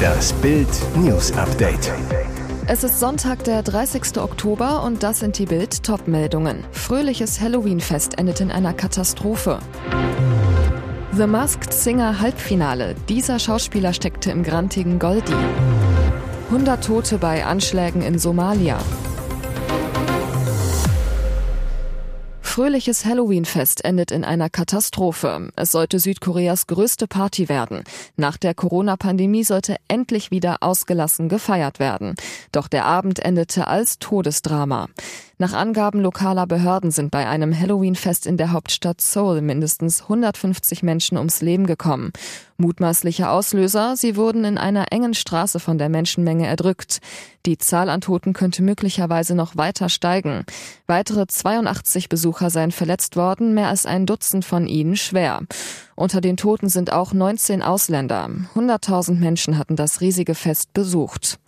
Das Bild News Update. Es ist Sonntag, der 30. Oktober und das sind die Bild Topmeldungen. Fröhliches Halloween-Fest endet in einer Katastrophe. The Masked Singer Halbfinale. Dieser Schauspieler steckte im grantigen Goldi. 100 Tote bei Anschlägen in Somalia. Fröhliches Halloween-Fest endet in einer Katastrophe. Es sollte Südkoreas größte Party werden. Nach der Corona-Pandemie sollte endlich wieder ausgelassen gefeiert werden. Doch der Abend endete als Todesdrama. Nach Angaben lokaler Behörden sind bei einem Halloween-Fest in der Hauptstadt Seoul mindestens 150 Menschen ums Leben gekommen. Mutmaßliche Auslöser, sie wurden in einer engen Straße von der Menschenmenge erdrückt. Die Zahl an Toten könnte möglicherweise noch weiter steigen. Weitere 82 Besucher seien verletzt worden, mehr als ein Dutzend von ihnen schwer. Unter den Toten sind auch 19 Ausländer. 100.000 Menschen hatten das riesige Fest besucht.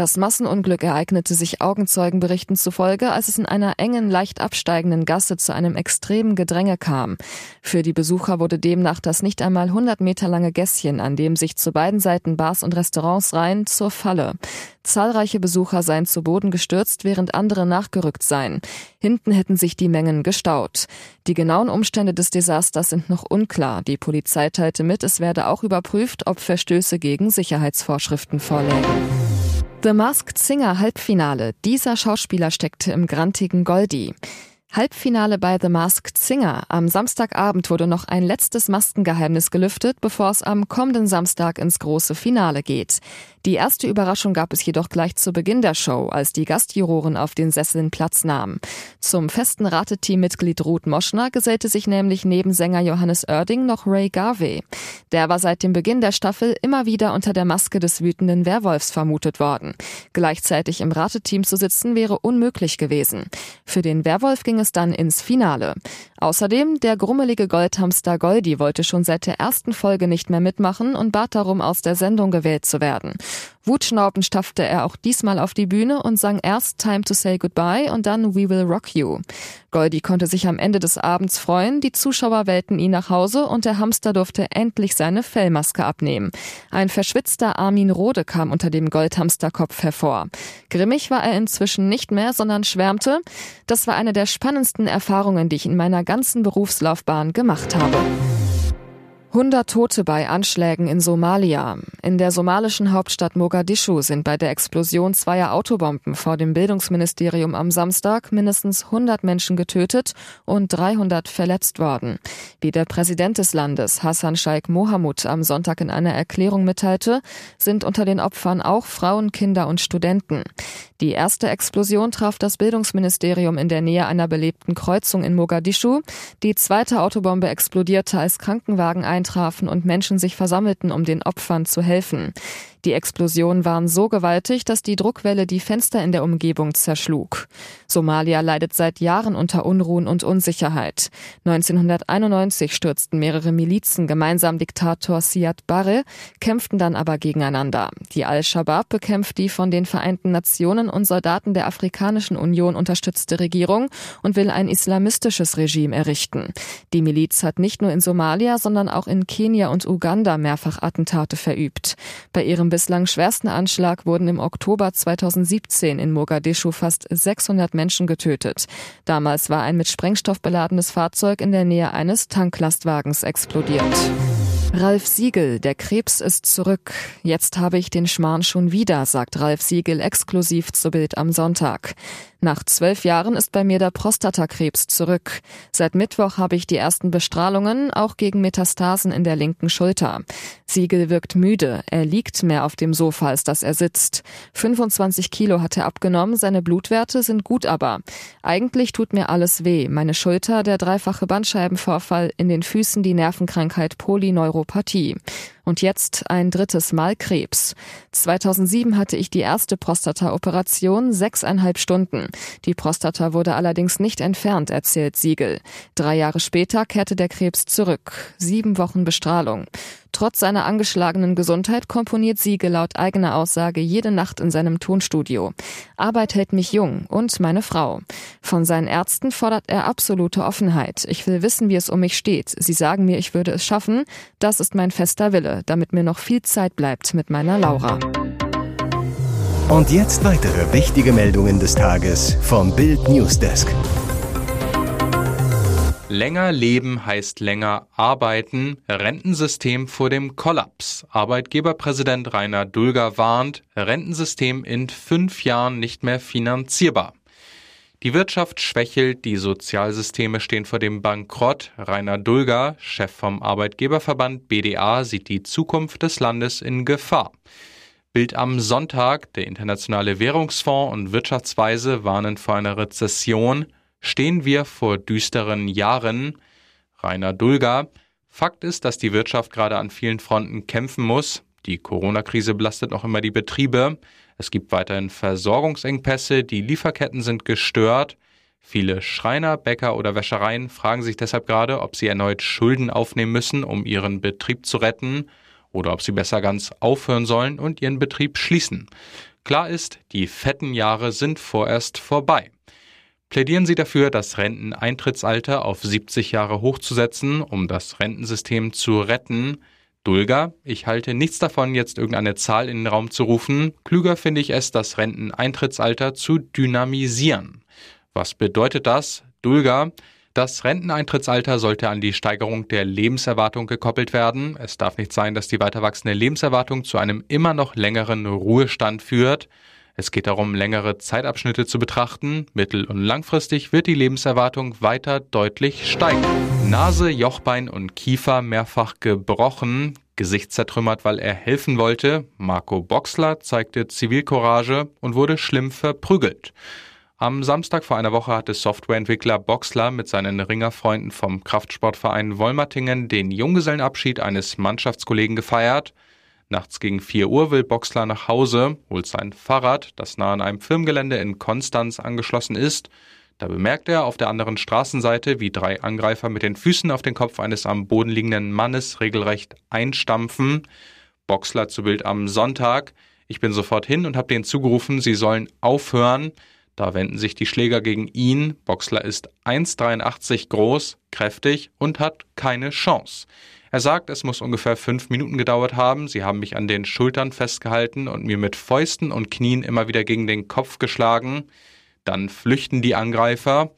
Das Massenunglück ereignete sich Augenzeugenberichten zufolge, als es in einer engen, leicht absteigenden Gasse zu einem extremen Gedränge kam. Für die Besucher wurde demnach das nicht einmal 100 Meter lange Gässchen, an dem sich zu beiden Seiten Bars und Restaurants reihen, zur Falle. Zahlreiche Besucher seien zu Boden gestürzt, während andere nachgerückt seien. Hinten hätten sich die Mengen gestaut. Die genauen Umstände des Desasters sind noch unklar. Die Polizei teilte mit, es werde auch überprüft, ob Verstöße gegen Sicherheitsvorschriften vorlägen. The Masked Singer Halbfinale. Dieser Schauspieler steckte im grantigen Goldi. Halbfinale bei The Masked Singer. Am Samstagabend wurde noch ein letztes Maskengeheimnis gelüftet, bevor es am kommenden Samstag ins große Finale geht. Die erste Überraschung gab es jedoch gleich zu Beginn der Show, als die Gastjuroren auf den Sesseln Platz nahmen. Zum festen Rateteammitglied Ruth Moschner gesellte sich nämlich neben Sänger Johannes Oerding noch Ray Garvey. Der war seit dem Beginn der Staffel immer wieder unter der Maske des wütenden Werwolfs vermutet worden. Gleichzeitig im Rateteam zu sitzen wäre unmöglich gewesen. Für den Werwolf ging es dann ins Finale. Außerdem, der grummelige Goldhamster Goldi wollte schon seit der ersten Folge nicht mehr mitmachen und bat darum, aus der Sendung gewählt zu werden. Wutschnaubend stapfte er auch diesmal auf die Bühne und sang erst Time to Say Goodbye und dann We Will Rock You. Goldi konnte sich am Ende des Abends freuen, die Zuschauer wählten ihn nach Hause und der Hamster durfte endlich seine Fellmaske abnehmen. Ein verschwitzter Armin Rode kam unter dem Goldhamsterkopf hervor. Grimmig war er inzwischen nicht mehr, sondern schwärmte, das war eine der spannendsten Erfahrungen, die ich in meiner ganzen Berufslaufbahn gemacht habe. 100 Tote bei Anschlägen in Somalia. In der somalischen Hauptstadt Mogadischu sind bei der Explosion zweier Autobomben vor dem Bildungsministerium am Samstag mindestens 100 Menschen getötet und 300 verletzt worden. Wie der Präsident des Landes, Hassan Sheikh Mohamud, am Sonntag in einer Erklärung mitteilte, sind unter den Opfern auch Frauen, Kinder und Studenten. Die erste Explosion traf das Bildungsministerium in der Nähe einer belebten Kreuzung in Mogadischu. Die zweite Autobombe explodierte, als Krankenwagen eintrafen und Menschen sich versammelten, um den Opfern zu helfen. Die Explosionen waren so gewaltig, dass die Druckwelle die Fenster in der Umgebung zerschlug. Somalia leidet seit Jahren unter Unruhen und Unsicherheit. 1991 stürzten mehrere Milizen gemeinsam Diktator Siad Barre, kämpften dann aber gegeneinander. Die Al-Shabaab bekämpft die von den Vereinten Nationen und Soldaten der Afrikanischen Union unterstützte Regierung und will ein islamistisches Regime errichten. Die Miliz hat nicht nur in Somalia, sondern auch in Kenia und Uganda mehrfach Attentate verübt. Bei ihrem bislang schwersten Anschlag wurden im Oktober 2017 in Mogadischu fast 600 Menschen getötet. Damals war ein mit Sprengstoff beladenes Fahrzeug in der Nähe eines Tanklastwagens explodiert. Ralf Siegel, der Krebs ist zurück. Jetzt habe ich den Schmarrn schon wieder, sagt Ralf Siegel exklusiv zu Bild am Sonntag. Nach zwölf Jahren ist bei mir der Prostatakrebs zurück. Seit Mittwoch habe ich die ersten Bestrahlungen, auch gegen Metastasen in der linken Schulter. Siegel wirkt müde. Er liegt mehr auf dem Sofa, als dass er sitzt. 25 Kilo hat er abgenommen, seine Blutwerte sind gut aber. Eigentlich tut mir alles weh. Meine Schulter, der dreifache Bandscheibenvorfall, in den Füßen die Nervenkrankheit Polyneuropathie. Und jetzt ein drittes Mal Krebs. 2007 hatte ich die erste Prostata-Operation, sechseinhalb Stunden. Die Prostata wurde allerdings nicht entfernt, erzählt Siegel. Drei Jahre später kehrte der Krebs zurück. Sieben Wochen Bestrahlung. Trotz seiner angeschlagenen Gesundheit komponiert Siege laut eigener Aussage jede Nacht in seinem Tonstudio. Arbeit hält mich jung und meine Frau. Von seinen Ärzten fordert er absolute Offenheit. Ich will wissen, wie es um mich steht. Sie sagen mir, ich würde es schaffen. Das ist mein fester Wille, damit mir noch viel Zeit bleibt mit meiner Laura. Und jetzt weitere wichtige Meldungen des Tages vom Bild Newsdesk. Länger leben heißt länger arbeiten. Rentensystem vor dem Kollaps. Arbeitgeberpräsident Rainer Dulger warnt, Rentensystem in fünf Jahren nicht mehr finanzierbar. Die Wirtschaft schwächelt, die Sozialsysteme stehen vor dem Bankrott. Rainer Dulger, Chef vom Arbeitgeberverband BDA, sieht die Zukunft des Landes in Gefahr. Bild am Sonntag, der Internationale Währungsfonds und Wirtschaftsweise warnen vor einer Rezession stehen wir vor düsteren Jahren. Rainer Dulger. Fakt ist, dass die Wirtschaft gerade an vielen Fronten kämpfen muss. Die Corona-Krise belastet noch immer die Betriebe. Es gibt weiterhin Versorgungsengpässe, die Lieferketten sind gestört. Viele Schreiner, Bäcker oder Wäschereien fragen sich deshalb gerade, ob sie erneut Schulden aufnehmen müssen, um ihren Betrieb zu retten, oder ob sie besser ganz aufhören sollen und ihren Betrieb schließen. Klar ist, die fetten Jahre sind vorerst vorbei. Plädieren Sie dafür, das Renteneintrittsalter auf 70 Jahre hochzusetzen, um das Rentensystem zu retten? Dulger, ich halte nichts davon, jetzt irgendeine Zahl in den Raum zu rufen. Klüger finde ich es, das Renteneintrittsalter zu dynamisieren. Was bedeutet das? Dulger, das Renteneintrittsalter sollte an die Steigerung der Lebenserwartung gekoppelt werden. Es darf nicht sein, dass die weiter wachsende Lebenserwartung zu einem immer noch längeren Ruhestand führt. Es geht darum, längere Zeitabschnitte zu betrachten. Mittel- und langfristig wird die Lebenserwartung weiter deutlich steigen. Nase, Jochbein und Kiefer mehrfach gebrochen. Gesicht zertrümmert, weil er helfen wollte. Marco Boxler zeigte Zivilcourage und wurde schlimm verprügelt. Am Samstag vor einer Woche hatte Softwareentwickler Boxler mit seinen Ringerfreunden vom Kraftsportverein Wolmertingen den Junggesellenabschied eines Mannschaftskollegen gefeiert. Nachts gegen 4 Uhr will Boxler nach Hause, holt sein Fahrrad, das nah an einem Firmengelände in Konstanz angeschlossen ist. Da bemerkt er auf der anderen Straßenseite, wie drei Angreifer mit den Füßen auf den Kopf eines am Boden liegenden Mannes regelrecht einstampfen. Boxler zu Bild am Sonntag. Ich bin sofort hin und habe denen zugerufen, sie sollen aufhören. Da wenden sich die Schläger gegen ihn. Boxler ist 1,83 groß, kräftig und hat keine Chance. Er sagt, es muss ungefähr fünf Minuten gedauert haben. Sie haben mich an den Schultern festgehalten und mir mit Fäusten und Knien immer wieder gegen den Kopf geschlagen. Dann flüchten die Angreifer.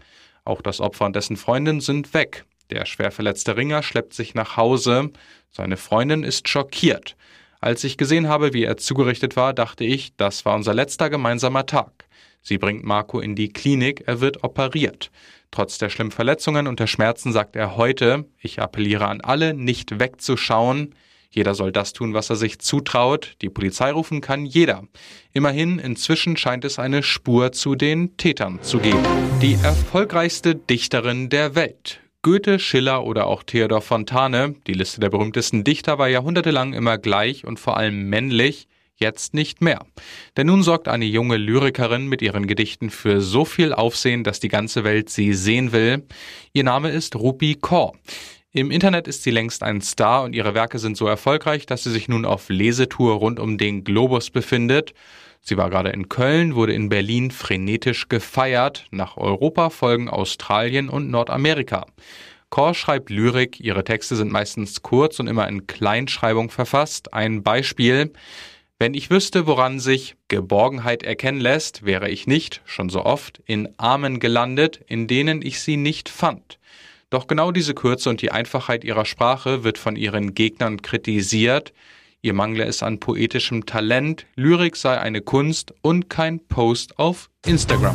Auch das Opfer und dessen Freundin sind weg. Der schwer verletzte Ringer schleppt sich nach Hause. Seine Freundin ist schockiert. Als ich gesehen habe, wie er zugerichtet war, dachte ich, das war unser letzter gemeinsamer Tag. Sie bringt Marco in die Klinik, er wird operiert. Trotz der schlimmen Verletzungen und der Schmerzen sagt er heute, ich appelliere an alle, nicht wegzuschauen. Jeder soll das tun, was er sich zutraut. Die Polizei rufen kann jeder. Immerhin, inzwischen scheint es eine Spur zu den Tätern zu geben. Die erfolgreichste Dichterin der Welt. Goethe, Schiller oder auch Theodor Fontane, die Liste der berühmtesten Dichter war jahrhundertelang immer gleich und vor allem männlich jetzt nicht mehr. Denn nun sorgt eine junge Lyrikerin mit ihren Gedichten für so viel Aufsehen, dass die ganze Welt sie sehen will. Ihr Name ist Rupi Kaur. Im Internet ist sie längst ein Star und ihre Werke sind so erfolgreich, dass sie sich nun auf Lesetour rund um den Globus befindet. Sie war gerade in Köln, wurde in Berlin frenetisch gefeiert. Nach Europa folgen Australien und Nordamerika. Kor schreibt Lyrik, ihre Texte sind meistens kurz und immer in Kleinschreibung verfasst. Ein Beispiel. Wenn ich wüsste, woran sich Geborgenheit erkennen lässt, wäre ich nicht, schon so oft, in Armen gelandet, in denen ich sie nicht fand. Doch genau diese Kürze und die Einfachheit ihrer Sprache wird von ihren Gegnern kritisiert. Ihr mangle es an poetischem Talent, Lyrik sei eine Kunst und kein Post auf Instagram.